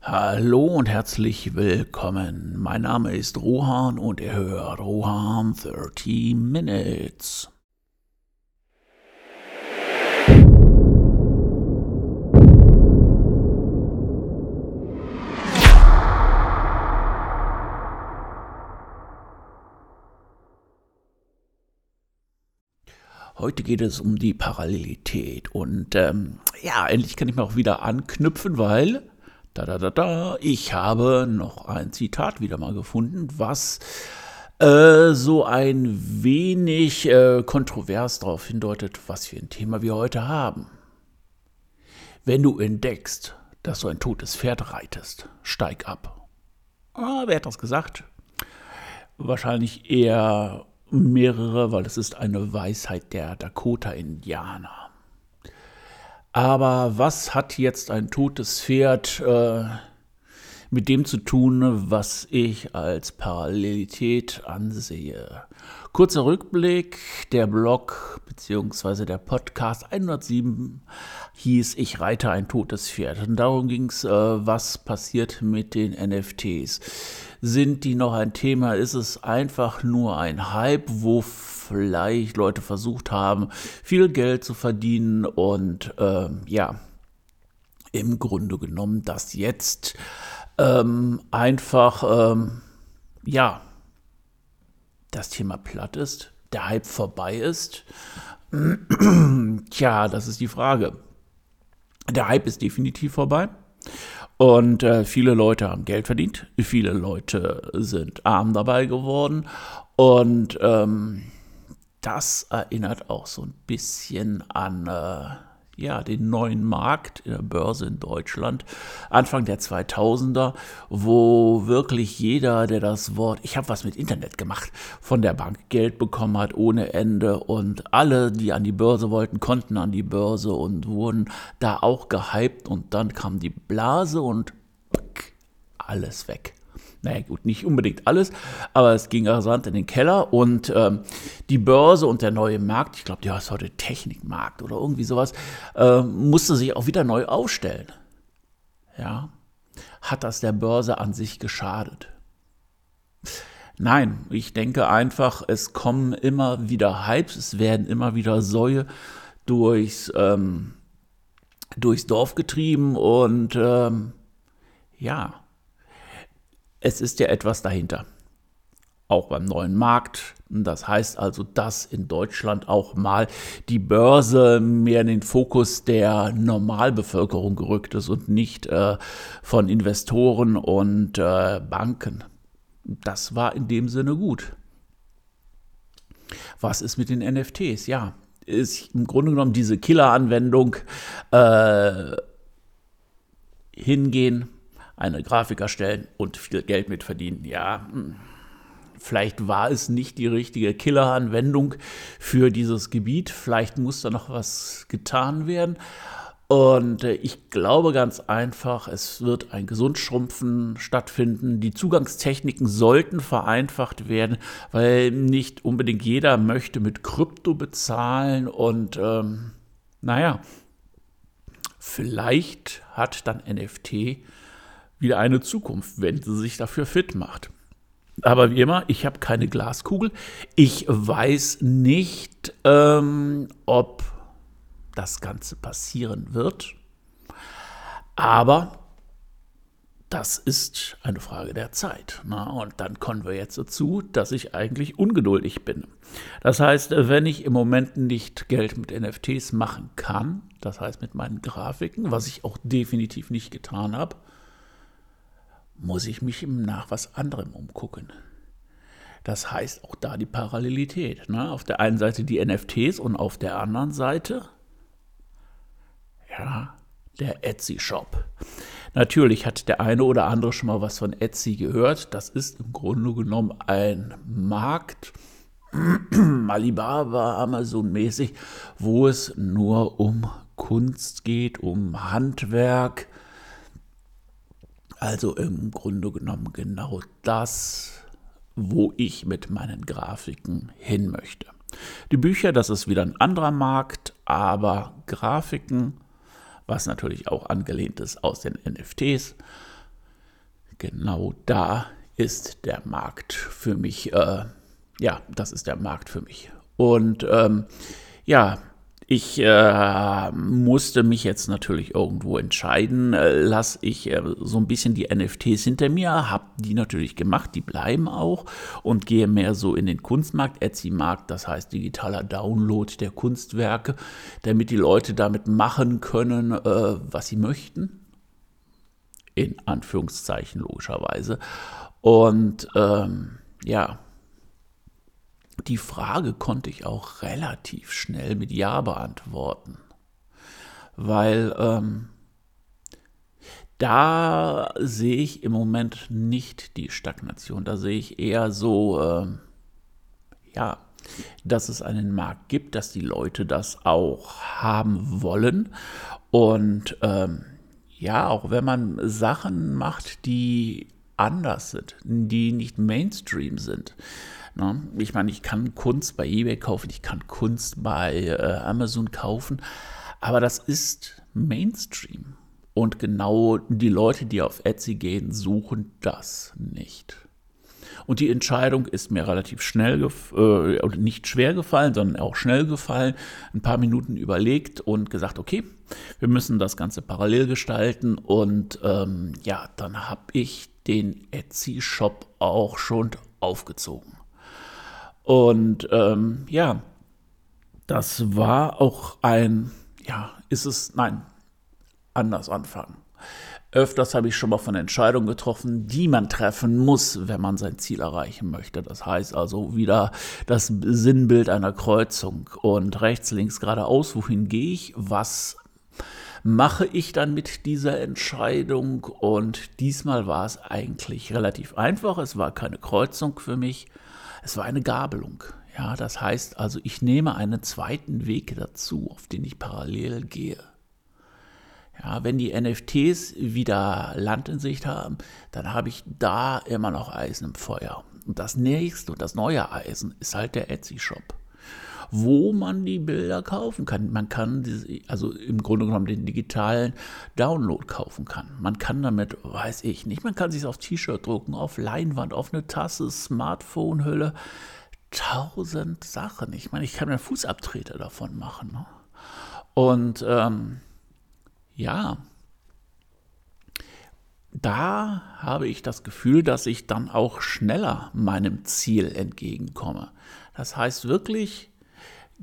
Hallo und herzlich willkommen. Mein Name ist Rohan und ihr hört Rohan 30 Minutes. Heute geht es um die Parallelität und ähm, ja, endlich kann ich mir auch wieder anknüpfen, weil da da da da, ich habe noch ein Zitat wieder mal gefunden, was äh, so ein wenig äh, kontrovers darauf hindeutet, was für ein Thema wir heute haben. Wenn du entdeckst, dass du ein totes Pferd reitest, steig ab. Ah, wer hat das gesagt? Wahrscheinlich eher mehrere, weil es ist eine Weisheit der Dakota-Indianer. Aber was hat jetzt ein totes Pferd äh, mit dem zu tun, was ich als Parallelität ansehe? Kurzer Rückblick, der Blog bzw. der Podcast 107 hieß Ich reite ein totes Pferd. Und darum ging es, äh, was passiert mit den NFTs. Sind die noch ein Thema? Ist es einfach nur ein Hype, wo vielleicht Leute versucht haben, viel Geld zu verdienen und äh, ja, im Grunde genommen das jetzt ähm, einfach, ähm, ja, das Thema platt ist, der Hype vorbei ist? Tja, das ist die Frage. Der Hype ist definitiv vorbei. Und äh, viele Leute haben Geld verdient, viele Leute sind arm dabei geworden. Und ähm, das erinnert auch so ein bisschen an äh, ja, den neuen Markt in der Börse in Deutschland, Anfang der 2000er, wo wirklich jeder, der das Wort, ich habe was mit Internet gemacht, von der Bank Geld bekommen hat ohne Ende und alle, die an die Börse wollten, konnten an die Börse und wurden da auch gehypt und dann kam die Blase und alles weg naja gut, nicht unbedingt alles, aber es ging rasant in den Keller und ähm, die Börse und der neue Markt, ich glaube, der heißt heute Technikmarkt oder irgendwie sowas, äh, musste sich auch wieder neu aufstellen. Ja, hat das der Börse an sich geschadet? Nein, ich denke einfach, es kommen immer wieder Hypes, es werden immer wieder Säue durchs, ähm, durchs Dorf getrieben und ähm, ja, es ist ja etwas dahinter. Auch beim neuen Markt. Das heißt also, dass in Deutschland auch mal die Börse mehr in den Fokus der Normalbevölkerung gerückt ist und nicht äh, von Investoren und äh, Banken. Das war in dem Sinne gut. Was ist mit den NFTs? Ja, ist im Grunde genommen diese Killer-Anwendung äh, hingehen, eine Grafik erstellen und viel Geld mit verdienen. Ja, hm. vielleicht war es nicht die richtige Killer-Anwendung für dieses Gebiet. Vielleicht muss da noch was getan werden. Und äh, ich glaube ganz einfach, es wird ein Gesundschrumpfen stattfinden. Die Zugangstechniken sollten vereinfacht werden, weil nicht unbedingt jeder möchte mit Krypto bezahlen. Und ähm, naja, vielleicht hat dann NFT wieder eine Zukunft, wenn sie sich dafür fit macht. Aber wie immer, ich habe keine Glaskugel. Ich weiß nicht, ähm, ob das Ganze passieren wird. Aber das ist eine Frage der Zeit. Na, und dann kommen wir jetzt dazu, dass ich eigentlich ungeduldig bin. Das heißt, wenn ich im Moment nicht Geld mit NFTs machen kann, das heißt mit meinen Grafiken, was ich auch definitiv nicht getan habe, muss ich mich nach was anderem umgucken. Das heißt auch da die Parallelität. Ne? Auf der einen Seite die NFTs und auf der anderen Seite, ja, der Etsy-Shop. Natürlich hat der eine oder andere schon mal was von Etsy gehört. Das ist im Grunde genommen ein Markt, Alibaba, Amazon-mäßig, wo es nur um Kunst geht, um Handwerk, also im Grunde genommen genau das, wo ich mit meinen Grafiken hin möchte. Die Bücher, das ist wieder ein anderer Markt, aber Grafiken, was natürlich auch angelehnt ist aus den NFTs, genau da ist der Markt für mich. Äh, ja, das ist der Markt für mich. Und ähm, ja, ich äh, musste mich jetzt natürlich irgendwo entscheiden. Äh, lass ich äh, so ein bisschen die NFTs hinter mir, habe die natürlich gemacht, die bleiben auch und gehe mehr so in den Kunstmarkt, Etsy-Markt, das heißt digitaler Download der Kunstwerke, damit die Leute damit machen können, äh, was sie möchten. In Anführungszeichen logischerweise. Und ähm, ja, die Frage konnte ich auch relativ schnell mit Ja beantworten, weil ähm, da sehe ich im Moment nicht die Stagnation. Da sehe ich eher so, ähm, ja, dass es einen Markt gibt, dass die Leute das auch haben wollen. Und ähm, ja, auch wenn man Sachen macht, die anders sind, die nicht Mainstream sind, Ne? Ich meine, ich kann Kunst bei eBay kaufen, ich kann Kunst bei äh, Amazon kaufen, aber das ist Mainstream. Und genau die Leute, die auf Etsy gehen, suchen das nicht. Und die Entscheidung ist mir relativ schnell, äh, nicht schwer gefallen, sondern auch schnell gefallen. Ein paar Minuten überlegt und gesagt, okay, wir müssen das Ganze parallel gestalten. Und ähm, ja, dann habe ich den Etsy-Shop auch schon aufgezogen. Und ähm, ja, das war auch ein, ja, ist es, nein, anders anfangen. Öfters habe ich schon mal von Entscheidungen getroffen, die man treffen muss, wenn man sein Ziel erreichen möchte. Das heißt also wieder das Sinnbild einer Kreuzung. Und rechts, links, geradeaus, wohin gehe ich, was mache ich dann mit dieser Entscheidung? Und diesmal war es eigentlich relativ einfach, es war keine Kreuzung für mich, es war eine Gabelung. Ja, das heißt also, ich nehme einen zweiten Weg dazu, auf den ich parallel gehe. Ja, wenn die NFTs wieder Land in Sicht haben, dann habe ich da immer noch Eisen im Feuer. Und das nächste und das neue Eisen ist halt der Etsy-Shop wo man die Bilder kaufen kann. Man kann, also im Grunde genommen den digitalen Download kaufen kann. Man kann damit, weiß ich nicht, man kann sich auf T-Shirt drucken, auf Leinwand, auf eine Tasse, Smartphone-Hülle. Tausend Sachen. Ich meine, ich kann mir Fußabtreter davon machen. Ne? Und ähm, ja, da habe ich das Gefühl, dass ich dann auch schneller meinem Ziel entgegenkomme. Das heißt wirklich,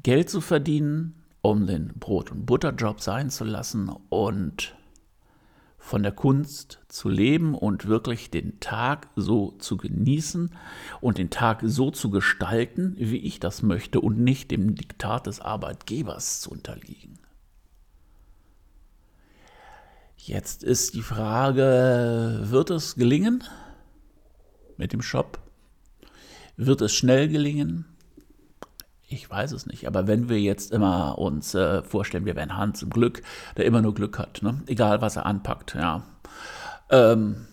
Geld zu verdienen, um den Brot- und Butterjob sein zu lassen und von der Kunst zu leben und wirklich den Tag so zu genießen und den Tag so zu gestalten, wie ich das möchte und nicht dem Diktat des Arbeitgebers zu unterliegen. Jetzt ist die Frage, wird es gelingen mit dem Shop? Wird es schnell gelingen? Ich weiß es nicht, aber wenn wir jetzt immer uns äh, vorstellen, wir wären Hans im Glück, der immer nur Glück hat, ne? egal was er anpackt, ja. Ähm,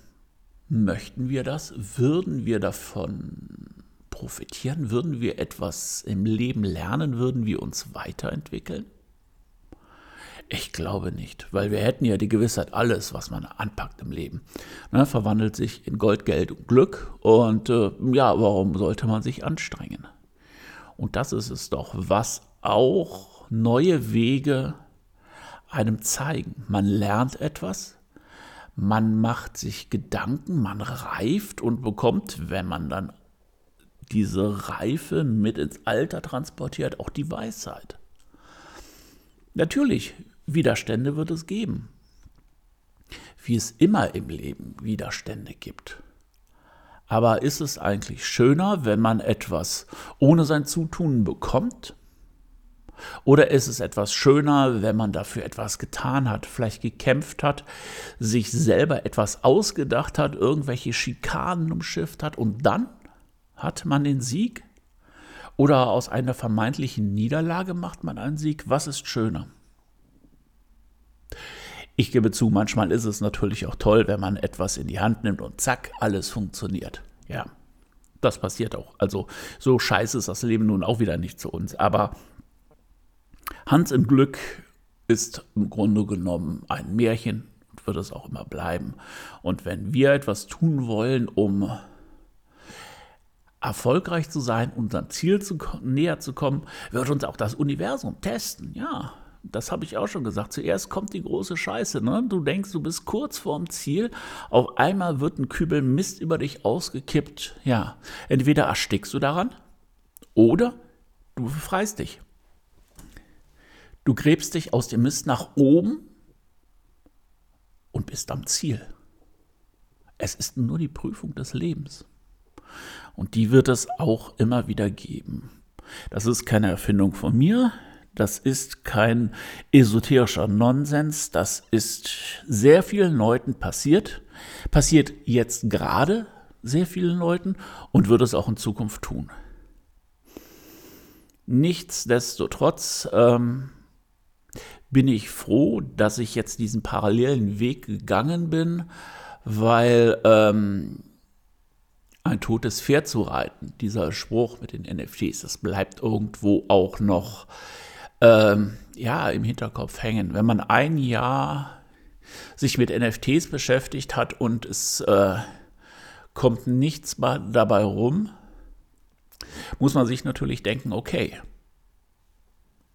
möchten wir das? Würden wir davon profitieren? Würden wir etwas im Leben lernen? Würden wir uns weiterentwickeln? Ich glaube nicht, weil wir hätten ja die Gewissheit, alles, was man anpackt im Leben, ne, verwandelt sich in Gold, Geld und Glück. Und äh, ja, warum sollte man sich anstrengen? Und das ist es doch, was auch neue Wege einem zeigen. Man lernt etwas, man macht sich Gedanken, man reift und bekommt, wenn man dann diese Reife mit ins Alter transportiert, auch die Weisheit. Natürlich, Widerstände wird es geben, wie es immer im Leben Widerstände gibt. Aber ist es eigentlich schöner, wenn man etwas ohne sein Zutun bekommt? Oder ist es etwas schöner, wenn man dafür etwas getan hat, vielleicht gekämpft hat, sich selber etwas ausgedacht hat, irgendwelche Schikanen umschifft hat und dann hat man den Sieg? Oder aus einer vermeintlichen Niederlage macht man einen Sieg? Was ist schöner? Ich gebe zu, manchmal ist es natürlich auch toll, wenn man etwas in die Hand nimmt und zack, alles funktioniert. Ja, das passiert auch. Also so scheiße ist das Leben nun auch wieder nicht zu uns. Aber Hans im Glück ist im Grunde genommen ein Märchen und wird es auch immer bleiben. Und wenn wir etwas tun wollen, um erfolgreich zu sein, unserem Ziel zu, näher zu kommen, wird uns auch das Universum testen. Ja, das habe ich auch schon gesagt. Zuerst kommt die große Scheiße. Ne? Du denkst, du bist kurz vorm Ziel. Auf einmal wird ein Kübel Mist über dich ausgekippt. Ja, entweder erstickst du daran oder du befreist dich. Du gräbst dich aus dem Mist nach oben und bist am Ziel. Es ist nur die Prüfung des Lebens. Und die wird es auch immer wieder geben. Das ist keine Erfindung von mir. Das ist kein esoterischer Nonsens. Das ist sehr vielen Leuten passiert. Passiert jetzt gerade sehr vielen Leuten und wird es auch in Zukunft tun. Nichtsdestotrotz ähm, bin ich froh, dass ich jetzt diesen parallelen Weg gegangen bin, weil ähm, ein totes Pferd zu reiten, dieser Spruch mit den NFTs, das bleibt irgendwo auch noch ähm, ja, im Hinterkopf hängen. Wenn man ein Jahr sich mit NFTs beschäftigt hat und es äh, kommt nichts dabei rum, muss man sich natürlich denken, okay,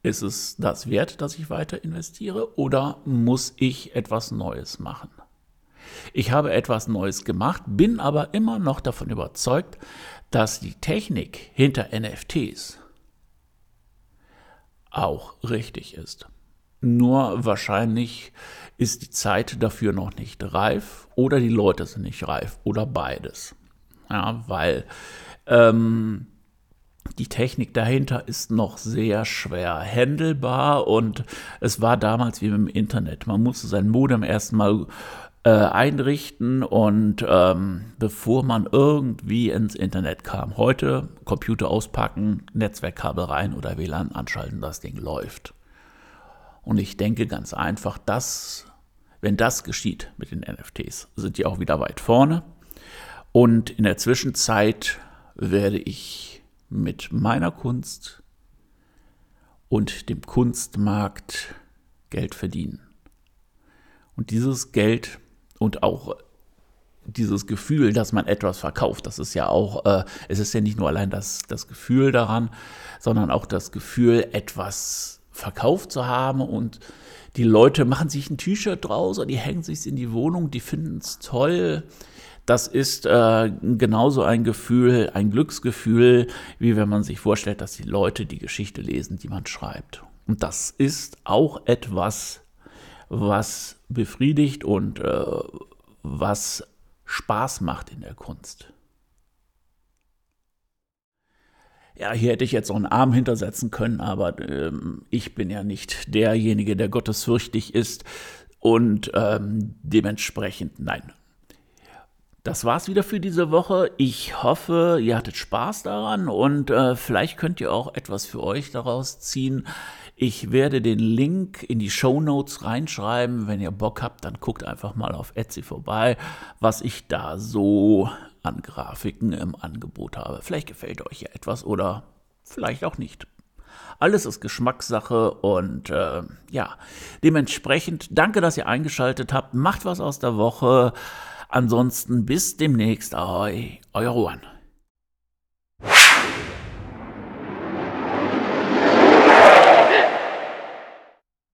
ist es das wert, dass ich weiter investiere oder muss ich etwas Neues machen? Ich habe etwas Neues gemacht, bin aber immer noch davon überzeugt, dass die Technik hinter NFTs auch richtig ist. Nur wahrscheinlich ist die Zeit dafür noch nicht reif oder die Leute sind nicht reif oder beides. Ja, weil ähm, die Technik dahinter ist noch sehr schwer handelbar und es war damals wie dem Internet. Man musste sein Modem erstmal äh, einrichten und ähm, bevor man irgendwie ins Internet kam. Heute Computer auspacken, Netzwerkkabel rein oder WLAN anschalten, das Ding läuft. Und ich denke ganz einfach, dass, wenn das geschieht mit den NFTs, sind die auch wieder weit vorne. Und in der Zwischenzeit werde ich mit meiner Kunst und dem Kunstmarkt Geld verdienen. Und dieses Geld und auch dieses Gefühl, dass man etwas verkauft, das ist ja auch, äh, es ist ja nicht nur allein das, das Gefühl daran, sondern auch das Gefühl, etwas verkauft zu haben und die Leute machen sich ein T-Shirt draus oder die hängen sich in die Wohnung, die finden es toll. Das ist äh, genauso ein Gefühl, ein Glücksgefühl, wie wenn man sich vorstellt, dass die Leute die Geschichte lesen, die man schreibt. Und das ist auch etwas, was befriedigt und äh, was Spaß macht in der Kunst. Ja, hier hätte ich jetzt noch einen Arm hintersetzen können, aber ähm, ich bin ja nicht derjenige, der gottesfürchtig ist und ähm, dementsprechend nein. Das war's wieder für diese Woche. Ich hoffe, ihr hattet Spaß daran und äh, vielleicht könnt ihr auch etwas für euch daraus ziehen. Ich werde den Link in die Show Notes reinschreiben. Wenn ihr Bock habt, dann guckt einfach mal auf Etsy vorbei, was ich da so an Grafiken im Angebot habe. Vielleicht gefällt euch ja etwas oder vielleicht auch nicht. Alles ist Geschmackssache und äh, ja, dementsprechend danke, dass ihr eingeschaltet habt. Macht was aus der Woche. Ansonsten bis demnächst. Euer Juan.